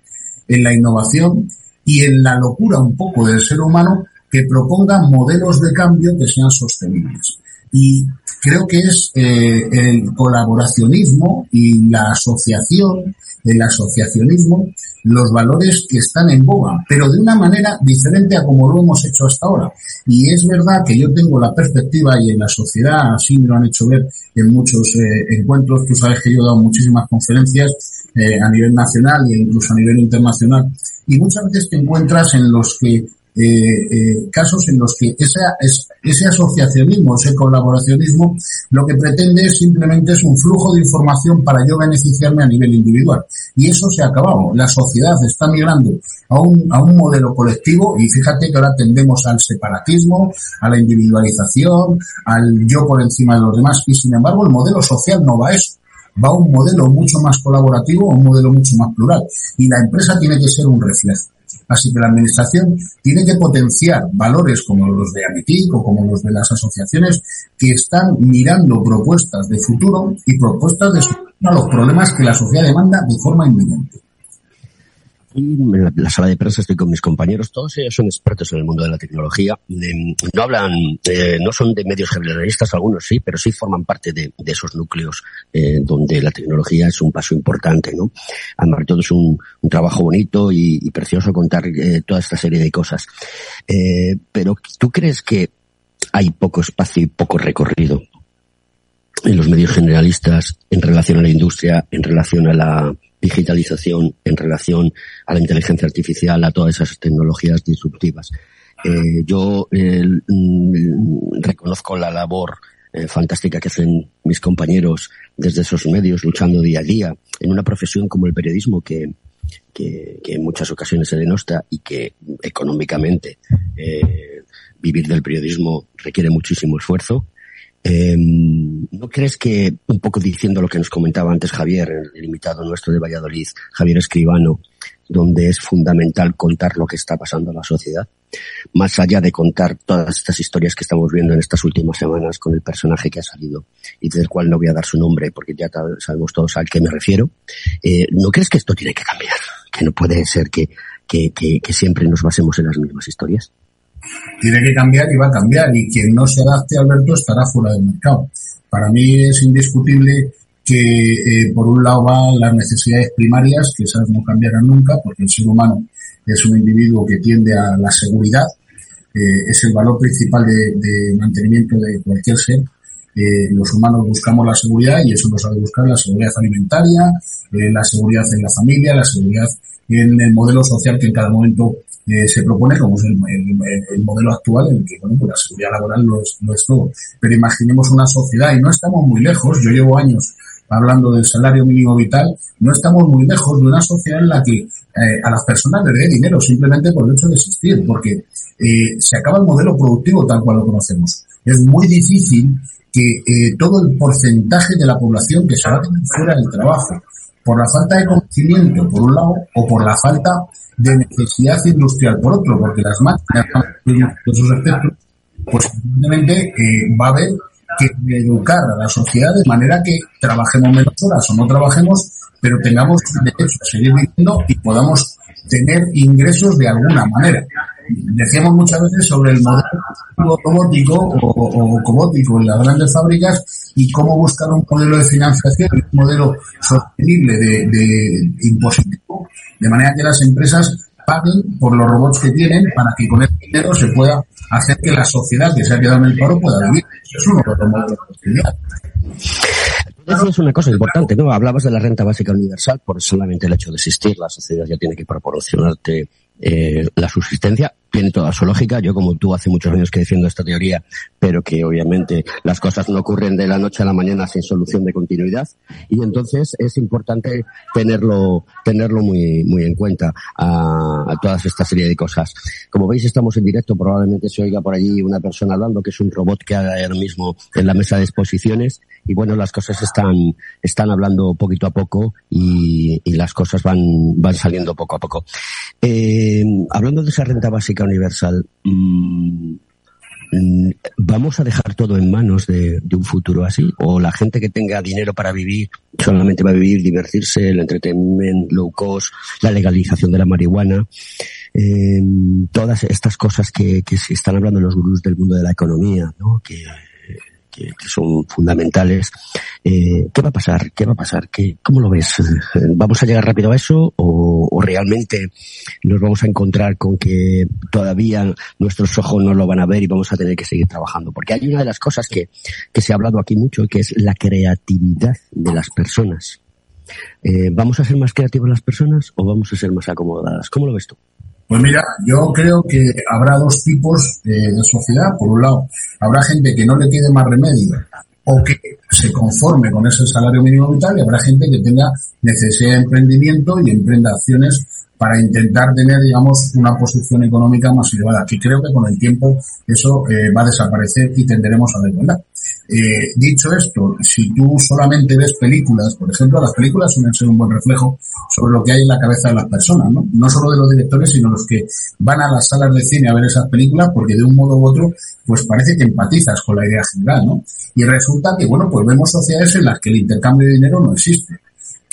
en la innovación y en la locura un poco del ser humano que proponga modelos de cambio que sean sostenibles. Y creo que es eh, el colaboracionismo y la asociación, el asociacionismo, los valores que están en boga, pero de una manera diferente a como lo hemos hecho hasta ahora. Y es verdad que yo tengo la perspectiva y en la sociedad así me lo han hecho ver en muchos eh, encuentros. Tú sabes que yo he dado muchísimas conferencias eh, a nivel nacional e incluso a nivel internacional y muchas veces te encuentras en los que eh, eh, casos en los que ese, asociacionismo, ese colaboracionismo, lo que pretende simplemente es un flujo de información para yo beneficiarme a nivel individual. Y eso se ha acabado. La sociedad está migrando a un, a un modelo colectivo y fíjate que ahora tendemos al separatismo, a la individualización, al yo por encima de los demás y sin embargo el modelo social no va a eso va a un modelo mucho más colaborativo, un modelo mucho más plural. Y la empresa tiene que ser un reflejo. Así que la Administración tiene que potenciar valores como los de AMITIC o como los de las asociaciones que están mirando propuestas de futuro y propuestas de solución a los problemas que la sociedad demanda de forma inminente en la, sala de prensa estoy con mis compañeros, todos ellos son expertos en el mundo de la tecnología. no hablan, eh, no son de medios generalistas, algunos sí, pero sí forman parte de, esos núcleos eh, donde la tecnología es un paso importante, ¿no? Además, todo es un, trabajo bonito y, precioso contar eh, toda esta serie de cosas. pero ¿tú crees que hay poco espacio y poco recorrido en los medios generalistas en relación a la industria, en relación a la digitalización en relación a la inteligencia artificial, a todas esas tecnologías disruptivas. Eh, yo eh, mm, reconozco la labor eh, fantástica que hacen mis compañeros desde esos medios, luchando día a día en una profesión como el periodismo que, que, que en muchas ocasiones se denosta y que económicamente vivir del periodismo requiere muchísimo esfuerzo. Eh, ¿No crees que, un poco diciendo lo que nos comentaba antes Javier, el invitado nuestro de Valladolid, Javier Escribano, donde es fundamental contar lo que está pasando en la sociedad, más allá de contar todas estas historias que estamos viendo en estas últimas semanas con el personaje que ha salido y del cual no voy a dar su nombre porque ya sabemos todos al que me refiero, eh, ¿no crees que esto tiene que cambiar? Que no puede ser que, que siempre nos basemos en las mismas historias tiene que cambiar y va a cambiar y quien no se adapte, Alberto, estará fuera del mercado. Para mí es indiscutible que eh, por un lado van las necesidades primarias, que esas no cambiarán nunca, porque el ser humano es un individuo que tiende a la seguridad, eh, es el valor principal de, mantenimiento de cualquier ser. Eh, los humanos buscamos la seguridad y eso nos ha buscar la seguridad alimentaria, la seguridad en la familia, la seguridad en el modelo social que en cada momento eh, se propone como es el, modelo actual en el que bueno, pues la seguridad laboral no es, no es todo. Pero imaginemos una sociedad y no estamos muy lejos, yo llevo años hablando del salario mínimo vital, no estamos muy lejos de una sociedad en la que eh, a las personas les dé dinero simplemente por el hecho de existir, porque eh, se acaba el modelo productivo tal cual lo conocemos. Es muy difícil que eh, todo el porcentaje de la población que se va a tener fuera del trabajo, por la falta de conocimiento, por un lado, o por la falta de necesidad industrial, por otro, porque las máquinas, en sus efectos, pues evidentemente eh, va a haber que educar a la sociedad de manera que trabajemos menos horas o no trabajemos, pero tengamos derecho a seguir viviendo y podamos tener ingresos de alguna manera. Decíamos muchas veces sobre el modelo robótico o, o cobótico en las grandes fábricas y cómo buscar un modelo de financiación, un modelo sostenible de, de impositivo, de manera que las empresas paguen por los robots que tienen para que con ese dinero se pueda hacer que la sociedad que se ha quedado en el paro pueda vivir. Eso es uno de los modelos de posibilidad. es una cosa importante, ¿no? Hablabas de la renta básica universal por solamente el hecho de existir. La sociedad ya tiene que proporcionarte eh, la subsistencia tiene toda su lógica. Yo, como tú, hace muchos años que defiendo esta teoría, pero que obviamente las cosas no ocurren de la noche a la mañana sin solución de continuidad. Y entonces es importante tenerlo, tenerlo muy, muy en cuenta a, todas esta serie de cosas. Como veis, estamos en directo. Probablemente se oiga por allí una persona hablando, que es un robot que hay ahora mismo en la mesa de exposiciones. Y bueno, las cosas están, están hablando poquito a poco y, y las cosas van, van saliendo poco a poco. Eh, hablando de esa renta básica universal, mmm, ¿vamos a dejar todo en manos de, de, un futuro así? ¿O la gente que tenga dinero para vivir solamente va a vivir, divertirse, el entretenimiento low cost, la legalización de la marihuana? Eh, todas estas cosas que, que se están hablando los gurús del mundo de la economía, ¿no? Que, que, son fundamentales. Eh, ¿Qué va a pasar? ¿Qué va a pasar? ¿Qué, ¿Cómo lo ves? ¿Vamos a llegar rápido a eso o, realmente nos vamos a encontrar con que todavía nuestros ojos no lo van a ver y vamos a tener que seguir trabajando? Porque hay una de las cosas que, que se ha hablado aquí mucho, que es la creatividad de las personas. Eh, ¿Vamos a ser más creativos las personas o vamos a ser más acomodadas? ¿Cómo lo ves tú? Pues mira, yo creo que habrá dos tipos de sociedad. Por un lado, habrá gente que no le quede más remedio o que se conforme con ese salario mínimo vital y habrá gente que tenga necesidad de emprendimiento y emprenda acciones para intentar tener, digamos, una posición económica más elevada, que creo que con el tiempo eso eh, va a desaparecer y tenderemos a desvendar. Eh, dicho esto, si tú solamente ves películas, por ejemplo, las películas suelen ser un buen reflejo sobre lo que hay en la cabeza de las personas, ¿no? No solo de los directores, sino los que van a las salas de cine a ver esas películas, porque de un modo u otro, pues parece que empatizas con la idea general, ¿no? Y resulta que, bueno, pues vemos sociedades en las que el intercambio de dinero no existe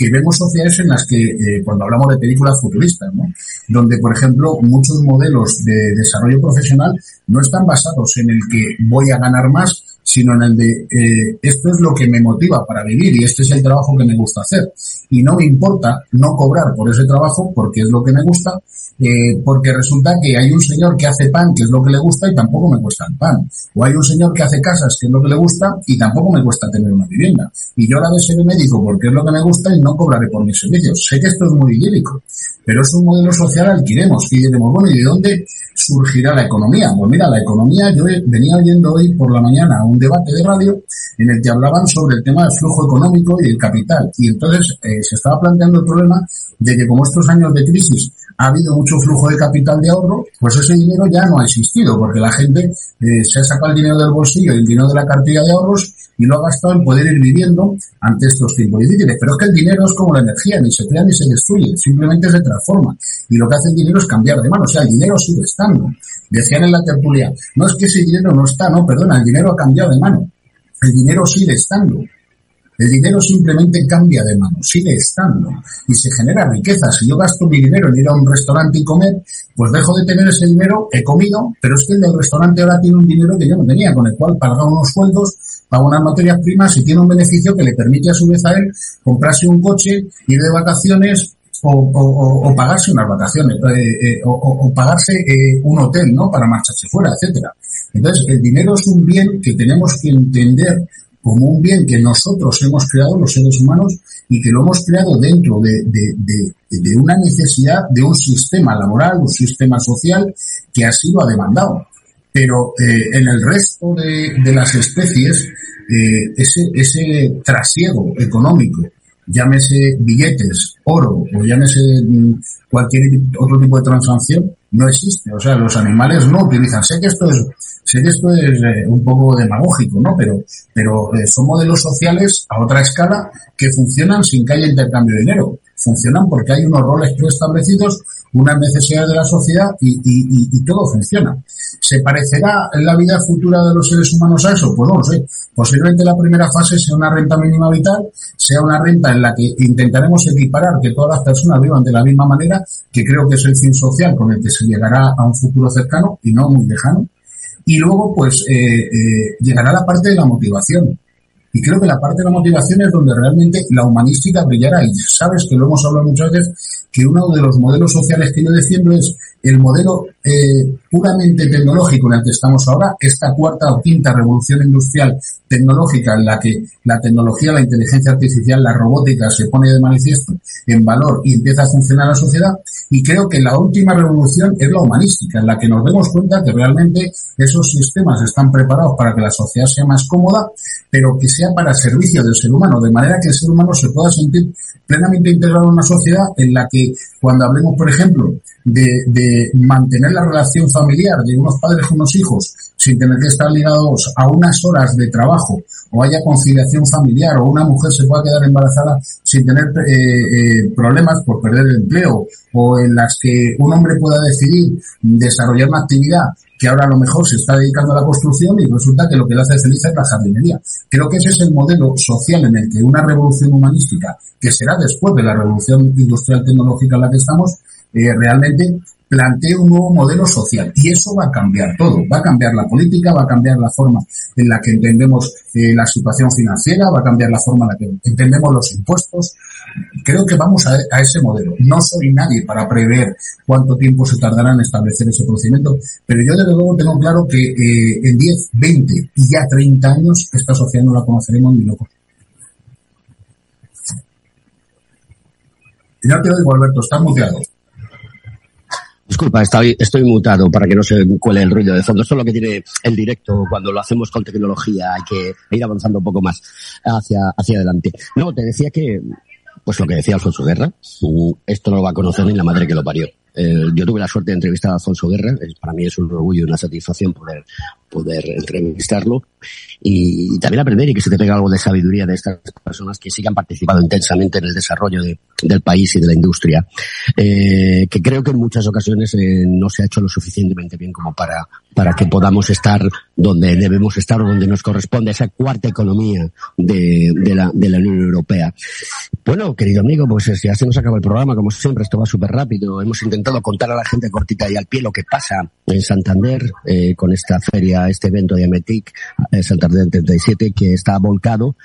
que vemos sociedades en las que, eh, cuando hablamos de películas futuristas, ¿no? donde, por ejemplo, muchos modelos de desarrollo profesional no están basados en el que voy a ganar más, sino en el de eh, esto es lo que me motiva para vivir y este es el trabajo que me gusta hacer. Y no me importa no cobrar por ese trabajo porque es lo que me gusta, eh, porque resulta que hay un señor que hace pan, que es lo que le gusta y tampoco me cuesta el pan. O hay un señor que hace casas, que es lo que le gusta y tampoco me cuesta tener una vivienda. Y yo ahora de ser médico porque es lo que me gusta y no cobraré por mis servicios. Sé que esto es muy idílico, pero es un modelo social al que iremos, que diremos, bueno, ¿y de dónde surgirá la economía? Pues mira, la economía, yo venía oyendo hoy por la mañana un debate de radio en el que hablaban sobre el tema del flujo económico y el capital. Y entonces eh, se estaba planteando el problema de que como estos años de crisis ha habido mucho flujo de capital de ahorro, pues ese dinero ya no ha existido, porque la gente eh, se ha sacado el dinero del bolsillo y el dinero de la cartilla de ahorros y lo ha gastado en poder ir viviendo ante estos tiempos difíciles. Pero es que el dinero es como la energía, ni se crea ni se destruye, simplemente se transforma. Y lo que hace el dinero es cambiar de mano, o sea, el dinero sigue estando. Decían en la tertulia, no es que ese dinero no está, no, perdona, el dinero ha cambiado de mano. El dinero sigue estando. El dinero simplemente cambia de mano, sigue estando y se genera riqueza. Si yo gasto mi dinero en ir a un restaurante y comer, pues dejo de tener ese dinero, he comido, pero es que el del restaurante ahora tiene un dinero que yo no tenía, con el cual paga unos sueldos, paga unas materias primas y tiene un beneficio que le permite a su vez a él comprarse un coche, ir de vacaciones o, pagarse unas vacaciones eh, eh, o, pagarse eh, un hotel, ¿no? Para marcharse fuera, etcétera. Entonces, el dinero es un bien que tenemos que entender como un bien que nosotros hemos creado los seres humanos y que lo hemos creado dentro de, de, de, de una necesidad de un sistema laboral, un sistema social que así lo ha demandado. Pero eh, en el resto de, de las especies, eh, ese, ese trasiego económico llámese billetes, oro o llámese mm, cualquier otro tipo de transacción, no existe. O sea, los animales no utilizan. Sé que esto es, sé que esto es eh, un poco demagógico, ¿no? Pero, pero eh, son modelos sociales a otra escala que funcionan sin que haya intercambio de dinero. Funcionan porque hay unos roles preestablecidos, unas necesidades de la sociedad y, y, y, todo funciona. ¿Se parecerá la vida futura de los seres humanos a eso? Pues no lo sé. Posiblemente la primera fase sea una renta mínima vital, sea una renta en la que intentaremos equiparar que todas las personas vivan de la misma manera, que creo que es el fin social con el que se llegará a un futuro cercano y no muy lejano. Y luego, pues, eh, eh, llegará la parte de la motivación. Y creo que la parte de la motivación es donde realmente la humanística brillará. Y sabes que lo hemos hablado muchas veces, que uno de los modelos sociales que yo defiendo es el modelo eh, puramente tecnológico en el que estamos ahora, esta cuarta o quinta revolución industrial tecnológica en la que la tecnología, la inteligencia artificial, la robótica se pone de manifiesto en valor y empieza a funcionar la sociedad. Y creo que la última revolución es la humanística, en la que nos demos cuenta que realmente esos sistemas están preparados para que la sociedad sea más cómoda, pero que sea para servicio del ser humano, de manera que el ser humano se pueda sentir plenamente integrado en una sociedad en la que cuando hablemos, por ejemplo, de, de mantener la relación familiar de unos padres con unos hijos sin tener que estar ligados a unas horas de trabajo o haya conciliación familiar o una mujer se pueda quedar embarazada sin tener eh, eh, problemas por perder el empleo o en las que un hombre pueda decidir desarrollar una actividad que ahora a lo mejor se está dedicando a la construcción y resulta que lo que le hace feliz es la jardinería. Creo que ese es el modelo social en el que una revolución humanística, que será después de la revolución industrial tecnológica en la que estamos, eh, realmente plantee un nuevo modelo social y eso va a cambiar todo, va a cambiar la política, va a cambiar la forma en la que entendemos eh, la situación financiera, va a cambiar la forma en la que entendemos los impuestos. Creo que vamos a, ese modelo. No soy nadie para prever cuánto tiempo se tardará en establecer ese procedimiento, pero yo desde luego tengo claro que eh, en 10, 20 y ya 30 años esta sociedad no la conoceremos ni loco. No te oigo, Alberto, está muteado. Disculpa, estoy, estoy mutado para que no se cuele el ruido de fondo. Esto es lo que tiene el directo cuando lo hacemos con tecnología. Hay que ir avanzando un poco más hacia, hacia adelante. No, te decía que, pues lo que decía Alfonso Guerra, esto no lo va a conocer ni la madre que lo parió. Eh, yo tuve la suerte de entrevistar a Alfonso Guerra, para mí es un orgullo y una satisfacción poder, poder entrevistarlo y, también aprender y que se te pega algo de sabiduría de estas personas que sí han participado intensamente en el desarrollo de, del país y de la industria, eh, que creo que en muchas ocasiones eh, no se ha hecho lo suficientemente bien como para, para que podamos estar donde debemos estar o donde nos corresponde esa cuarta economía de, de, la, de la Unión Europea. Bueno, querido amigo, pues ya se nos acaba el programa, como siempre, esto va súper rápido. Hemos intentado contar a la gente cortita y al pie lo que pasa en Santander eh, con esta feria, este evento de Ametic, eh, Santander 37, que está volcado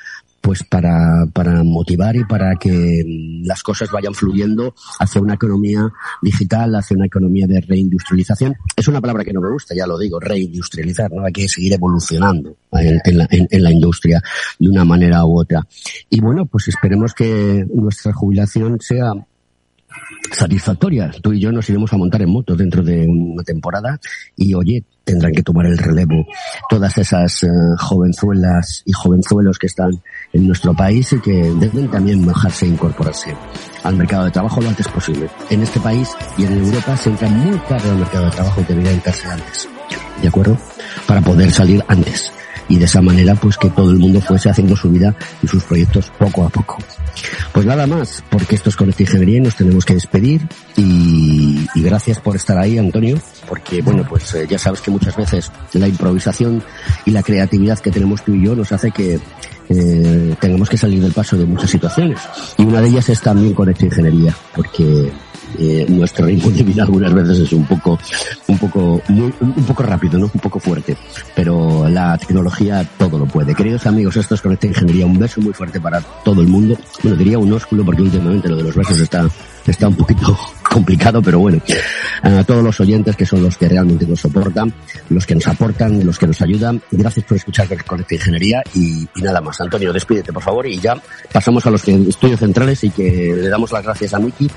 pues para, para motivar y para que las cosas vayan fluyendo hacia una economía digital, hacia una economía de reindustrialización. Es una palabra que no me gusta, ya lo digo, reindustrializar, ¿no? Hay que seguir evolucionando en, la, en, la industria de una manera u otra. Y bueno, pues esperemos que nuestra jubilación sea satisfactoria. Tú y yo nos iremos a montar en moto dentro de una temporada y oye, tendrán que tomar el relevo todas esas eh, jovenzuelas y jovenzuelos que están en nuestro país y que deben también bajarse e incorporarse al mercado de trabajo lo antes posible. En este país y en Europa se entra muy tarde al mercado de trabajo y debería entrarse antes. ¿De acuerdo? Para poder salir antes y de esa manera pues que todo el mundo fuese haciendo su vida y sus proyectos poco a poco. Pues nada más, porque esto es Conecta Ingeniería y nos tenemos que despedir y, gracias por estar ahí Antonio, porque bueno pues eh, ya sabes que muchas veces la improvisación y la creatividad que tenemos tú y yo nos hace que eh, tengamos que salir del paso de muchas situaciones y una de ellas es también Conecta Ingeniería, porque eh, nuestro ritmo de vida algunas veces es un poco, un poco, un poco rápido, ¿no? Un poco fuerte. Pero la tecnología todo lo puede. Queridos amigos, esto es Conecta Ingeniería. Un beso muy fuerte para todo el mundo. Bueno, diría un ósculo porque últimamente lo de los besos está, está un poquito complicado, pero bueno, a todos los oyentes que son los que realmente nos soportan, los que nos aportan, los que nos ayudan, gracias por escuchar Conecta Ingeniería y, nada más. Antonio, despídete por favor y ya pasamos a los estudios centrales y que le damos las gracias a Miki,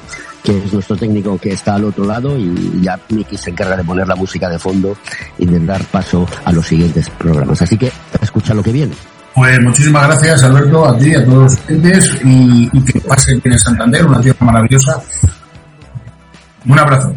que es nuestro técnico que está al otro lado y ya Miki se encarga de poner la música de fondo y de dar paso a los siguientes programas. Así que escucha lo que viene. Pues muchísimas gracias, Alberto, a ti, a todos los y, y que pasen bien en Santander, una tierra maravillosa. Un abrazo.